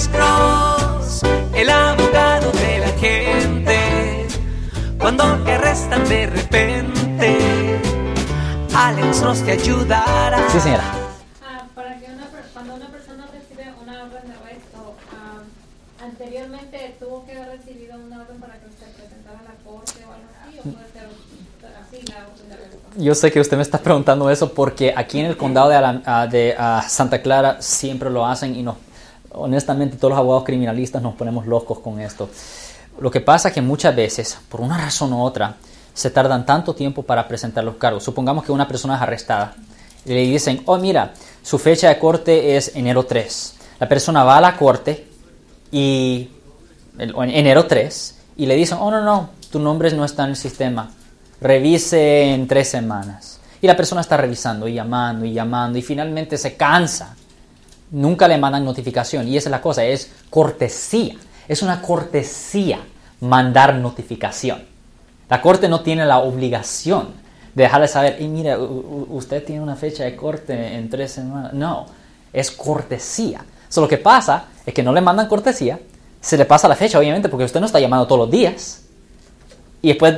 Alex Cross, el abogado de la gente. Cuando te arrestan de repente, Alex Cross te ayudará. Sí, señora. Ah, para que una, cuando una persona recibe una orden de arresto, ah, anteriormente tuvo que haber recibido una orden para que se presentara a la corte o algo así, o puede ser así la orden de arresto. Yo sé que usted me está preguntando eso porque aquí en el condado de, ah, de, ah, Santa Clara siempre lo hacen y nos, honestamente todos los abogados criminalistas nos ponemos locos con esto. Lo que pasa es que muchas veces, por una razón u otra, se tardan tanto tiempo para presentar los cargos. Supongamos que una persona es arrestada y le dicen, oh mira, su fecha de corte es enero 3. La persona va a la corte y en enero 3 y le dicen, oh no, no, tu nombre no está en el sistema, revise en tres semanas. Y la persona está revisando y llamando y llamando y finalmente se cansa. Nunca le mandan notificación y esa es la cosa, es cortesía, es una cortesía mandar notificación. La corte no tiene la obligación de dejarle saber, y mira, usted tiene una fecha de corte en tres semanas. No, es cortesía. So, lo que pasa es que no le mandan cortesía, se le pasa la fecha, obviamente, porque usted no está llamando todos los días. Y después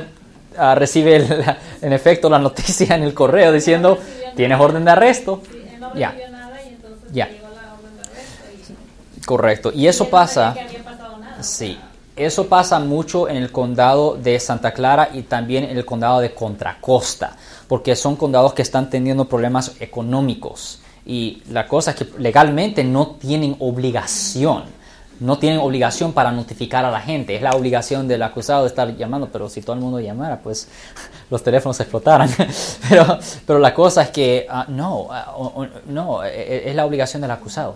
ah, recibe, el- en efecto, la noticia en el correo diciendo, tienes orden de arresto. Sí, él no Ya. nada y entonces Ya. le llegó la orden de arresto. Y, Correcto. Y eso pasa... nada. Sí, eso pasa mucho en el condado de Santa Clara y también en el condado de Contra Costa, porque son condados que están teniendo problemas económicos. Y la cosa es que legalmente no tienen obligación, no tienen obligación para notificar a la gente. Es la obligación del acusado de estar llamando, pero si todo el mundo llamara, pues los teléfonos explotaran. pero, pero la cosa es que ah, no, o- no, eh, es la obligación del acusado,